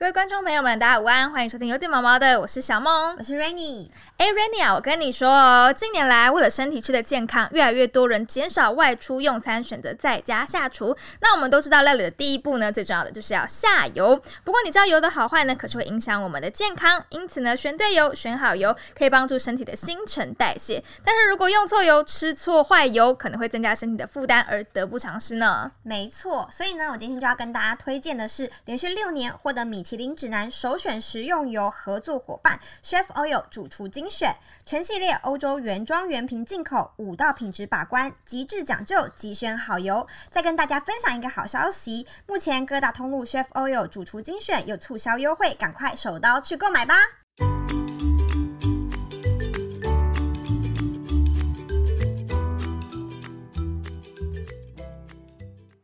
各位观众朋友们，大家午安，欢迎收听有点毛毛的，我是小梦，我是 Rainy。哎，Rainy 啊，我跟你说哦，近年来为了身体吃的健康，越来越多人减少外出用餐，选择在家下厨。那我们都知道，料理的第一步呢，最重要的就是要下油。不过你知道油的好坏呢，可是会影响我们的健康。因此呢，选对油，选好油，可以帮助身体的新陈代谢。但是如果用错油，吃错坏油，可能会增加身体的负担，而得不偿失呢。没错，所以呢，我今天就要跟大家推荐的是连续六年获得米其林指南首选食用油合作伙伴 Chef Oil 主厨精选，全系列欧洲原装原瓶进口，五道品质把关，极致讲究，极选好油。再跟大家分享一个好消息，目前各大通路 Chef Oil 主厨精选有促销优惠，赶快手刀去购买吧！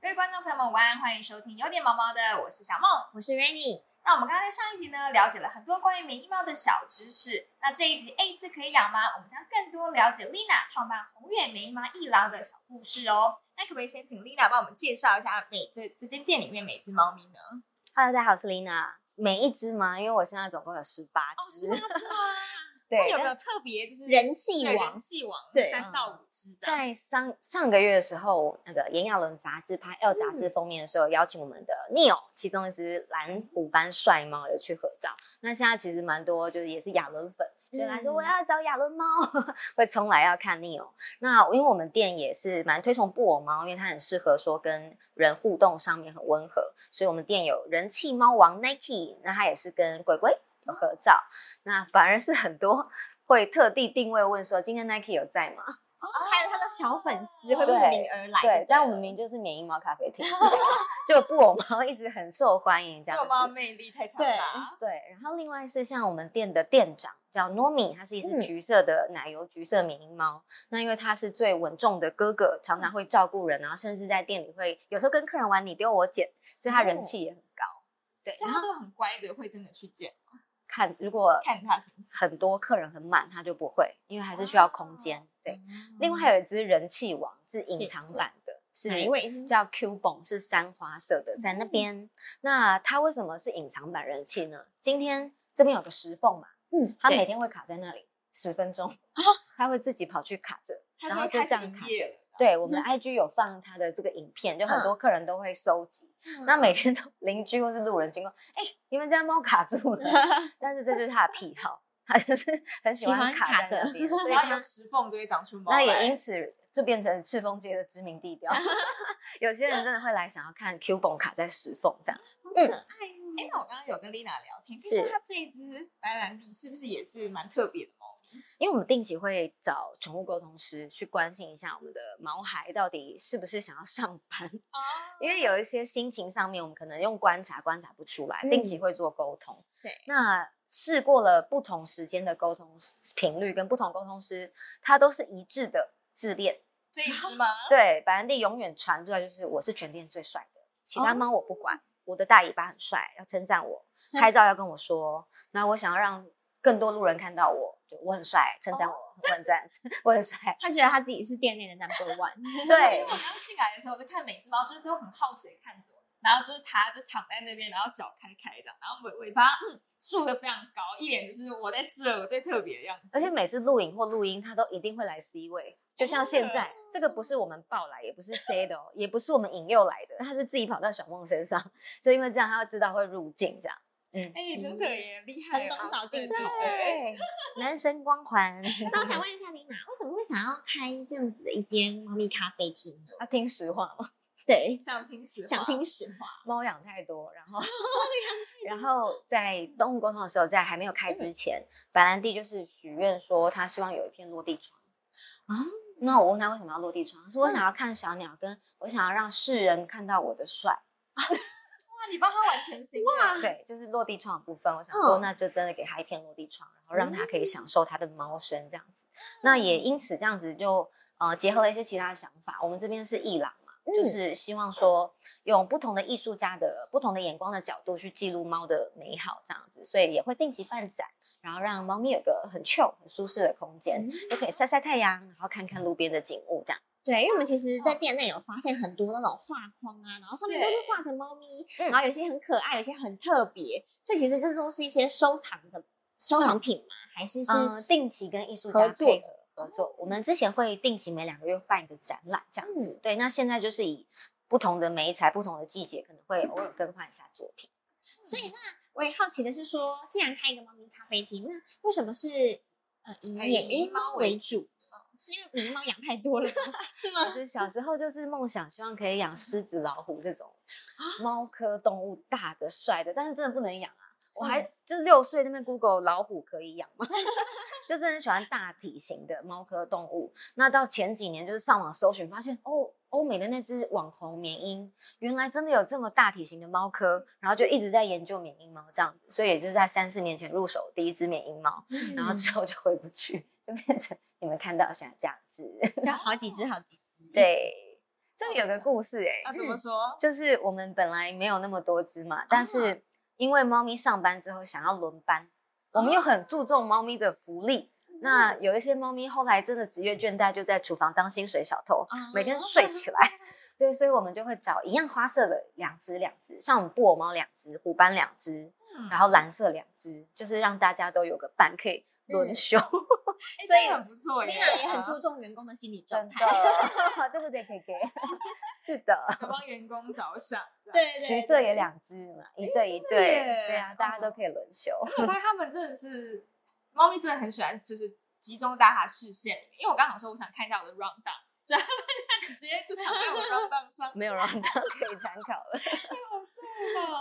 各位观众朋友们，晚安，欢迎收听有点毛毛的，我是小梦。我是 Rainy。那我们刚刚在上一集呢，了解了很多关于免疫猫的小知识。那这一集，哎，这可以养吗？我们将更多了解 Lina 创办宏远免疫猫一郎的小故事哦。那可不可以先请 Lina 帮我们介绍一下每这这间店里面每只猫咪呢？Hello，大家好，我是 Lina。每一只吗？因为我现在总共有十八只。哦，十八只啊！对，有没有特别就是人气王？人气王，对，三到五只。在上上个月的时候，那个炎亚纶杂志拍《L》杂志封面的时候，邀请我们的 Neil，其中一只蓝虎斑帅猫有去合照。那现在其实蛮多，就是也是亚纶粉，就来说我要找亚纶猫，会冲来要看 Neil。那因为我们店也是蛮推崇布偶猫，因为它很适合说跟人互动上面很温和，所以我们店有人气猫王 Nike，那它也是跟鬼鬼。有合照，那反而是很多会特地定位问说，今天 Nike 有在吗？哦，还有他的小粉丝会慕名而来。对，但我们名就是缅因猫咖啡厅，就布偶猫一直很受欢迎，这样。布偶猫魅力太强大。对，然后另外是像我们店的店长叫 Nomi，它是一只橘色的奶油橘色缅因猫。那因为它是最稳重的哥哥，常常会照顾人，然后甚至在店里会有时候跟客人玩你丢我捡，所以它人气也很高。对，然后都很乖的，会真的去捡吗？看，如果看他心情，很多客人很满，他就不会，因为还是需要空间。对，另外还有一只人气王是隐藏版的，是哪一位？叫 Q 蹦，是三花色的，在那边。那它为什么是隐藏版人气呢？今天这边有个石缝嘛，嗯，它每天会卡在那里十分钟啊，它会自己跑去卡着，然后就这样卡着。对，我们的 IG 有放他的这个影片，就很多客人都会收集。那每天都邻居或是路人经过，哎，你们家猫卡住了。但是这就是他的癖好，他就是很喜欢卡着，所以有石缝就会长出毛。那也因此就变成赤峰街的知名地标。有些人真的会来想要看 Q 蹦卡在石缝这样，好可爱。哎，那我刚刚有跟 Lina 聊天，听说他这一只白兰地是不是也是蛮特别的猫？因为我们定期会找宠物沟通师去关心一下我们的毛孩到底是不是想要上班哦，因为有一些心情上面我们可能用观察观察不出来，定期会做沟通。对，那试过了不同时间的沟通频率跟不同沟通师，它都是一致的自恋。这一只吗？对，白兰地永远传出来就是我是全店最帅的，其他猫我不管，我的大尾巴很帅，要称赞我，拍照要跟我说，那我想要让。更多路人看到我就我很帅，称赞我，我很赞，我很帅。他觉得他自己是店内的 number one。对，我刚进来的时候，我就看每只猫，就是都很好奇的看着我，然后就是它就躺在那边，然后脚开开的，然后尾尾巴竖的非常高，一脸就是我在这，我最特别的样子。而且每次录影或录音，它都一定会来 C 位，就像现在这个不是我们抱来，也不是 C 的哦，也不是我们引诱来的，它是自己跑到小梦身上，就因为这样，它会知道会入镜这样。哎，真的耶，厉害！很懂找镜头，对，男神光环。那我想问一下，丽娜，为什么会想要开这样子的一间猫咪咖啡厅呢？要听实话吗？对，想听实，想听实话。猫养太多，然后，然后在动物沟通的时候，在还没有开之前，白兰地就是许愿说，他希望有一片落地窗。啊，那我问他为什么要落地窗，他说我想要看小鸟，跟我想要让世人看到我的帅。你帮他完成心哇！对，就是落地窗的部分，我想说，那就真的给他一片落地窗，然后让他可以享受他的猫生这样子。那也因此这样子就呃结合了一些其他的想法。我们这边是艺廊嘛，就是希望说用不同的艺术家的不同的眼光的角度去记录猫的美好这样子，所以也会定期办展，然后让猫咪有个很 chill 很舒适的空间，就可以晒晒太阳，然后看看路边的景物这样。对，因为我们其实，在店内有发现很多那种画框啊，然后上面都是画着猫咪，嗯然后有些很可爱，有些很特别，所以其实这都是一些收藏的收藏品嘛，还是是、嗯，定期跟艺术合作家配合合作。我们之前会定期每两个月办一个展览，这样子。对，那现在就是以不同的媒材、不同的季节，可能会偶尔更换一下作品。所以那我也好奇的是说，既然开一个猫咪咖啡厅，那为什么是呃以哎缅因猫为主？哦是因为缅因猫养太多了？是吗？就是小时候就是梦想，希望可以养狮子、老虎这种猫科动物，大的、帅的，但是真的不能养啊。我还就是六岁那边 Google 老虎可以养吗？就是很喜欢大体型的猫科动物。那到前几年就是上网搜寻，发现哦，欧美的那只网红缅因，原来真的有这么大体型的猫科，然后就一直在研究缅因猫这样子。所以也就是在三四年前入手第一只缅因猫，然后之后就回不去，就变成你们看到现在这样子。就 好几只，好几只。对，这个有个故事哎、啊怎么说？就是我们本来没有那么多只嘛，但是因为猫咪上班之后想要轮班，我们又很注重猫咪的福利。那有一些猫咪后来真的职业倦怠，就在厨房当薪水小偷，每天睡起来。对，所以我们就会找一样花色的两只两只，像我们布偶猫两只，虎斑两只，然后蓝色两只，就是让大家都有个伴可以轮休。哎，所以很不错耶。丽娜也很注重员工的心理状真态。的，对不对？K K，是的。有帮员工着想。对对橘色也两只嘛，一对一对，耶对啊，大家都可以轮休。而且我发现他们真的是，猫咪真的很喜欢，就是集中在它视线里面。因为我刚好说我想看一下我的 round down，就他们直接就躺在我 round down 上，没有让它可以参考了。太好笑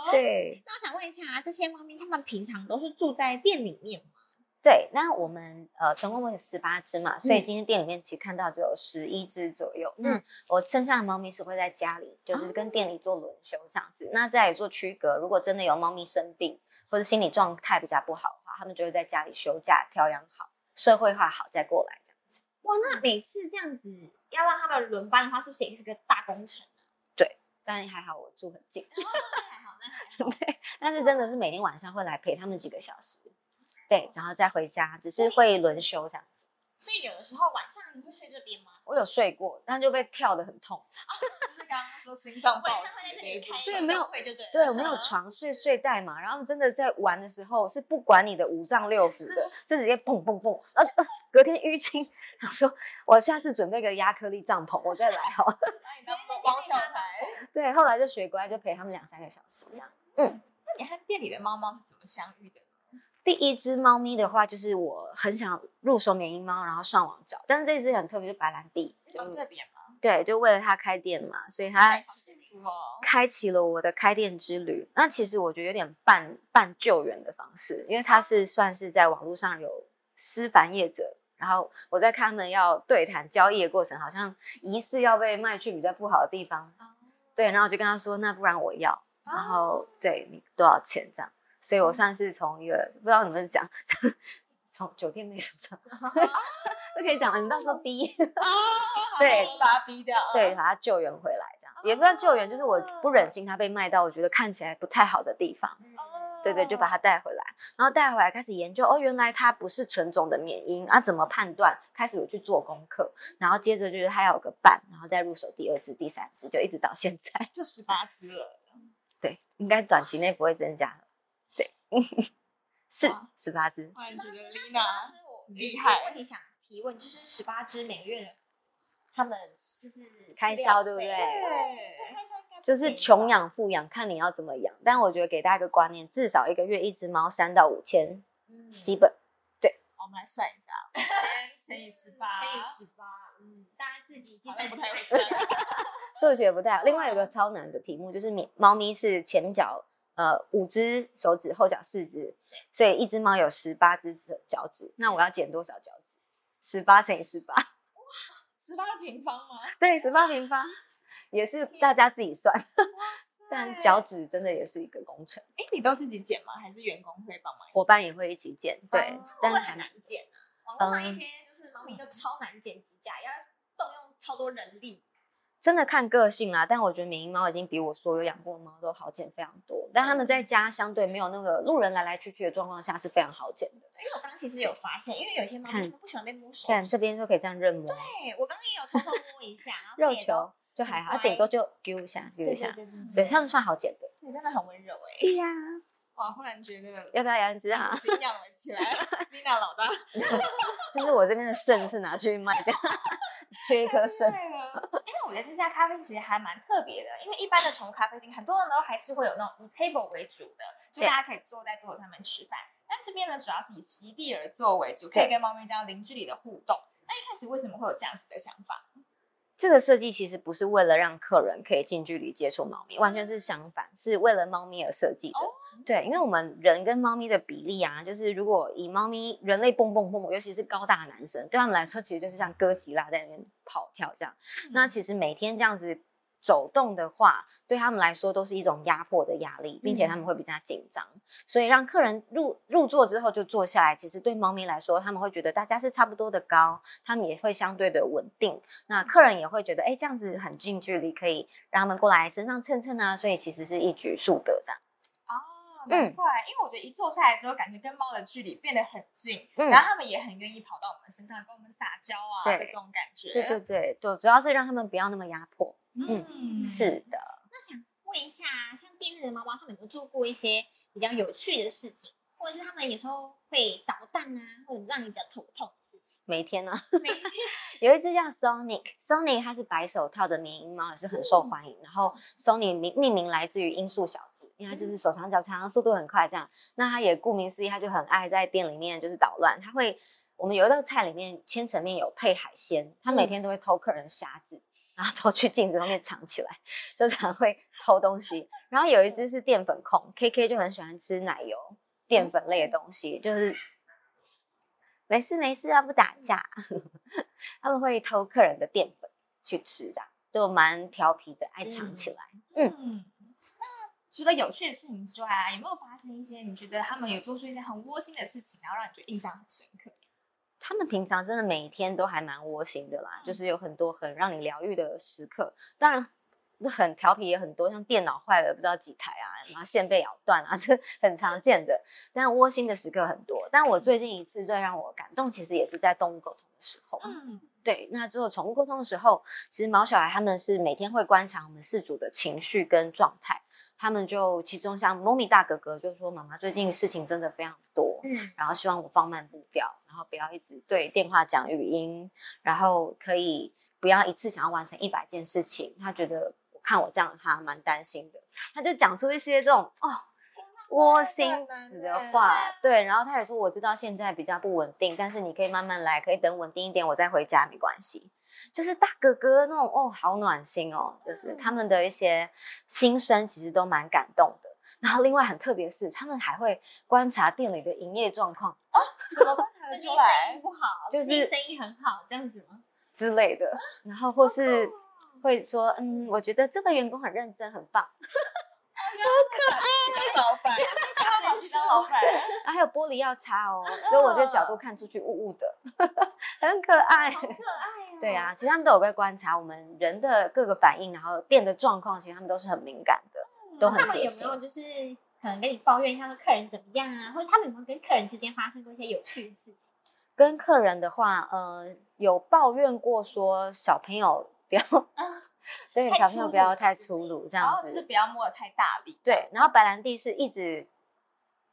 了。对那我想问一下，这些猫咪它们平常都是住在店里面吗？对，那我们呃总共有十八只嘛，所以嗯今天店里面其实看到只有十一只左右。嗯嗯，我剩下的猫咪是会在家里，就是跟店里做轮休这样子。那再做区隔，如果真的有猫咪生病或者心理状态比较不好的话，他们就会在家里休假调养好，社会化好再过来这样子。哇，那每次这样子要让他们轮班的话，是不是也是个大工程啊？但还好我住很近，那还好，那还好。对但是真的是每天晚上会来陪他们几个小时，对，然后再回家，只是会轮休这样子。所以有的时候晚上你会睡这边吗？我有睡过，但就被跳的很痛。就是刚刚说心脏暴击。对 没有对我们有床睡睡袋嘛，然后真的在玩的时候是不管你的五脏六腑的，就直接蹦蹦蹦，然后、呃、隔天淤青，想说我下次准备个亚克力帐篷，我再来好了。那你知道猫猫跳台？对，后来就学乖，就陪他们两三个小时这样。嗯那你和店里的猫猫是怎么相遇的？第一只猫咪的话，就是我很想入手缅因猫，然后上网找，但是这只很特别，就是白兰地，这边吗？对，就为了它开店嘛，所以它。开启了我的开店之旅。那其实我觉得有点半半救援的方式，因为它是算是在网络上有私繁业者，然后我在看他们要对谈交易的过程，好像疑似要被卖去比较不好的地方，对，然后我就跟他说，那不然我要，然后对你多少钱这样，所以我算是从一个不知道你们讲，就 从酒店妹手上，这可以讲，你到时候逼。对把它逼掉。对，把它救援回来，这样也不算救援，就是我不忍心它被卖到我觉得看起来不太好的地方，对对，就把它带回来，然后带回来开始研究，哦，原来它不是纯种的缅因啊，怎么判断？开始我去做功课，然后接着就是它要有个伴，然后再入手第二只、第三只，就一直到现在，就十八只了。对，应该短期内不会增加是哇十八只，厉害有问题想提问，就是十八只每个月的他们就是开销对不对对就是穷养富养，看你要怎么养，但我觉得给大家一个观念，至少一个月一只猫三到五千，嗯基本。对我们来算一下，五千乘以十八，乘以十八，嗯，大家自己计算不太会算。数学不太好。另外有个超难的题目，就是咪猫咪是前脚呃五只手指，后脚四只，所以一只猫有十八只脚趾，那我要剪多少脚趾？十八乘以十八，十八平方吗？对，十八平方，也是大家自己算。但脚趾真的也是一个工程，哎，你都自己剪吗？还是员工会帮忙？伙伴也会一起剪，对哦，但是会很难剪啊？网络上一嗯些就是猫咪都超难剪指甲，要动用超多人力。真的看个性啦，但我觉得缅因猫已经比我所有养过的猫都好捡非常多。但它们在家相对没有那个路人来来去去的状况下是非常好捡的。因为我刚刚其实有发现，因为有些猫它们不喜欢被摸手看指，这边就可以这样任摸，对我刚刚也有偷偷摸一下，然后肉球就还好，顶多就丢一下丢对一下，对，它们算好捡的。你真的很温柔哎。对呀，哇，忽然觉得要不要养一只啊？敬仰了起来。丽娜老大，就是我这边的肾是拿去卖的，缺一颗肾。对了，因为我觉得这家咖啡厅其实还蛮特别的，因为一般的宠物咖啡厅，很多人都还是会有那种以 table 为主的，就大家可以坐在桌子上面吃饭。但这边呢，主要是以席地而坐为主，可以跟猫咪这样零距离的互动。那一开始为什么会有这样子的想法？这个设计其实不是为了让客人可以近距离接触猫咪，完全是相反，是为了猫咪而设计的。哦对，因为我们人跟猫咪的比例啊，就是如果以猫咪人类蹦蹦蹦蹦，尤其是高大的男生，对他们来说其实就是像哥吉拉在那边跑跳这样。那其实每天这样子走动的话，对他们来说都是一种压迫的压力，并且他们会比较紧张。所以让客人入入座之后就坐下来，其实对猫咪来说，他们会觉得大家是差不多的高，他们也会相对的稳定。那客人也会觉得，哎，这样子很近距离，可以让他们过来身上蹭蹭啊，所以其实是一举数得这样。哦，嗯难怪，因为我觉得一坐下来之后，感觉跟猫的距离变得很近，嗯然后他们也很愿意跑到我们身上跟我们撒娇啊对这种感觉。对对对，就主要是让他们不要那么压迫。嗯，是的，那想问一下，像店内的猫猫，他们有没有做过一些比较有趣的事情，或者是他们有时候会捣蛋啊，或者让你比较头痛的事情？每天呢、每天 有一只叫 Sonic，Sonic 它是白手套的缅因猫，也是很受欢迎。然后 Sonic 命命名来自于音速小子，因为它就是手长脚长，速度很快这样。那它也顾名思义，它就很爱在店里面就是捣乱。它会，我们有一道菜里面千层面有配海鲜，它每天都会偷客人的虾子，然后偷去镜子后面藏起来，就常会偷东西。然后有一只是淀粉控，KK 就很喜欢吃奶油淀粉类的东西，就是没事没事啊，不打架。他们会偷客人的淀粉去吃，这样就蛮调皮的，爱藏起来。嗯，那除了有趣的事情之外啊，有没有发生一些你觉得他们有做出一些很窝心的事情，然后让你觉得印象很深刻？他们平常真的每天都还蛮窝心的啦，就是有很多很让你疗愈的时刻。当然，很调皮也很多，像电脑坏了不知道几台啊，然后线被咬断啊，这很常见的。但窝心的时刻很多。但我最近一次最让我感动，其实也是在动物沟通的时候。嗯，对，那做宠物沟通的时候，其实毛小孩他们是每天会观察我们饲主的情绪跟状态。他们就其中像 Momi 大哥哥就说：“妈妈最近事情真的非常多，嗯，然后希望我放慢步调，然后不要一直对电话讲语音，然后可以不要一次想要完成一百件事情。他觉得我看我这样，他蛮担心的。他就讲出一些这种哦窝心子的话，对，然后他也说我知道现在比较不稳定，但是你可以慢慢来，可以等稳定一点我再回家没关系。就是大哥哥那种哦，好暖心哦，就是他们的一些心声其实都蛮感动的。然后另外很特别的是，他们还会观察店里的营业状况哦怎么观察 出来意？不好，就是生意很好，这样子吗？之类的，然后或是会说，嗯，我觉得这个员工很认真，很棒。当老板，他跑去当老板，啊，还有玻璃要擦哦，所以我这个角度看出去雾雾的，很可爱。好可爱哦。对啊，其实他们都有在观察我们人的各个反应，然后店的状况，其实他们都是很敏感的，都很他们有没。有就是可能跟你抱怨一下说客人怎么样啊，或者他们有没有跟客人之间发生过一些有趣的事情？跟客人的话，呃，有抱怨过说小朋友不要，对太小朋友不要太粗鲁这然后样子。就是不要摸得太大力。对，然后白兰地是一直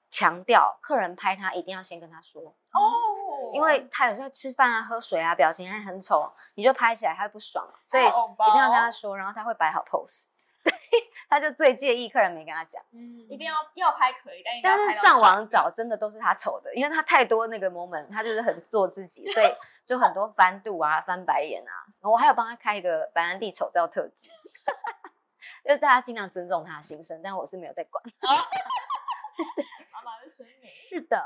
强调客人拍他一定要先跟他说，哦，因为他有时候吃饭啊、喝水啊，表情还很丑，你就拍起来他会不爽，所以一定要跟他说，然后他会摆好 pose。对，他就最介意客人没跟他讲。嗯，一定要要拍可以，但一定要但是上网找真的都是他丑的，因为他太多那个 moment，他就是很做自己，所以 就很多翻肚啊、翻白眼啊。我还有帮他开一个白兰地丑照特辑，就是大家尽量尊重他的心声，但我是没有在管。妈妈的声音。是的，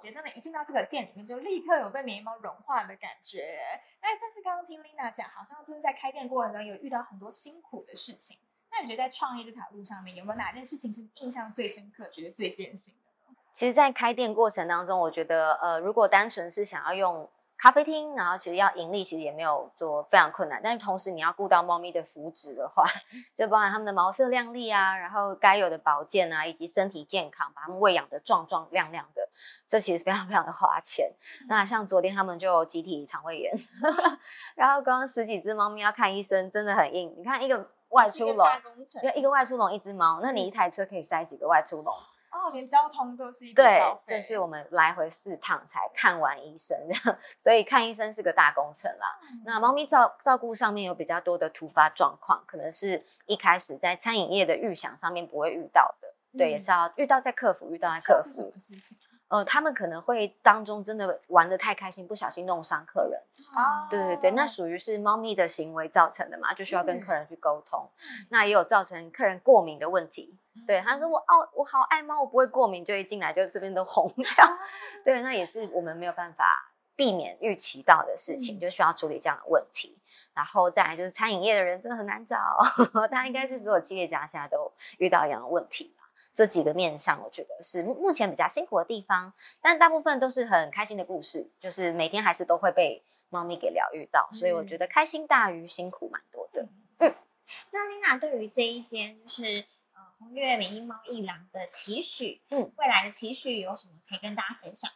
觉得真的，一进到这个店里面，就立刻有被绵猫融化的感觉。哎，但是刚刚听 Lina 讲，好像就是在开店过程中有遇到很多辛苦的事情。那你觉得在创业这条路上面，有没有哪件事情是印象最深刻、觉得最艰辛的？其实，在开店过程当中，我觉得，呃，如果单纯是想要用咖啡厅，然后其实要盈利，其实也没有做非常困难。但是同时你要顾到猫咪的福祉的话，就包含它们的毛色亮丽啊，然后该有的保健啊，以及身体健康，把它们喂养的壮壮亮亮的，这其实非常非常的花钱。那像昨天他们就集体肠胃炎，然后刚刚十几只猫咪要看医生，真的很硬。你看一个外出笼，要一个外出笼一只猫，那你一台车可以塞几个外出笼？哦，连交通都是一个对，就是我们来回四趟才看完医生 这样，所以看医生是个大工程啦。那猫咪照照顾上面有比较多的突发状况，可能是一开始在餐饮业的预想上面不会遇到的，对，也是要遇到再克服，遇到再克服。什么事情？呃，他们可能会当中真的玩的太开心，不小心弄伤客人。哦，对对对，那属于是猫咪的行为造成的嘛，就需要跟客人去沟通。那也有造成客人过敏的问题。对，他说我哦，我好爱猫，我不会过敏，就一进来就这边都红掉。对，那也是我们没有办法避免预期到的事情，就需要处理这样的问题。然后再来就是餐饮业的人真的很难找，他应该是所有企业家现在都遇到一样的问题。这几个面向，我觉得是目目前比较辛苦的地方，但大部分都是很开心的故事，就是每天还是都会被猫咪给疗愈到，所以我觉得开心大于辛苦蛮多的。嗯，那丽娜对于这一间就是呃红月美英猫一郎的期许，嗯，未来的期许有什么可以跟大家分享？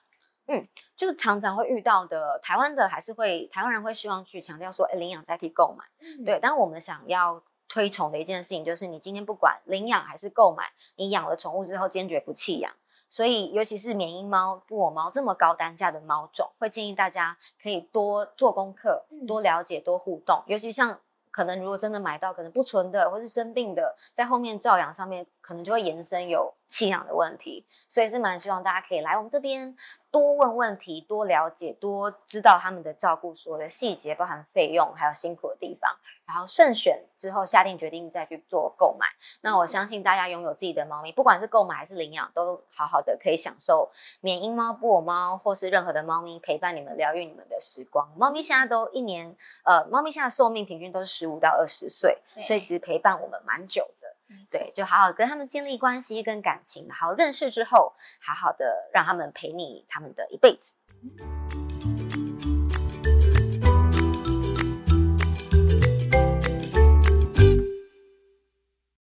嗯，就是常常会遇到的，台湾的还是会台湾人会希望去强调说，哎，领养代替购买，对，但我们想要。推崇的一件事情就是，你今天不管领养还是购买，你养了宠物之后坚决不弃养。所以，尤其是缅因猫、布偶猫这么高单价的猫种，会建议大家可以多做功课，多了解，多互动。尤其像可能如果真的买到可能不纯的或是生病的，在后面照养上面可能就会延伸有弃养的问题。所以是蛮希望大家可以来我们这边。多问问题，多了解，多知道他们的照顾所有的细节，包含费用还有辛苦的地方，然后慎选之后下定决定再去做购买。那我相信大家拥有自己的猫咪，不管是购买还是领养，都好好的可以享受缅因猫、布偶猫或是任何的猫咪陪伴你们、疗愈你们的时光。猫咪现在都一年，呃，猫咪现在寿命平均都是十五到二十岁，所以其实陪伴我们蛮久的。对，就好好跟他们建立关系跟感情，然后认识之后，好好的让他们陪你他们的一辈子。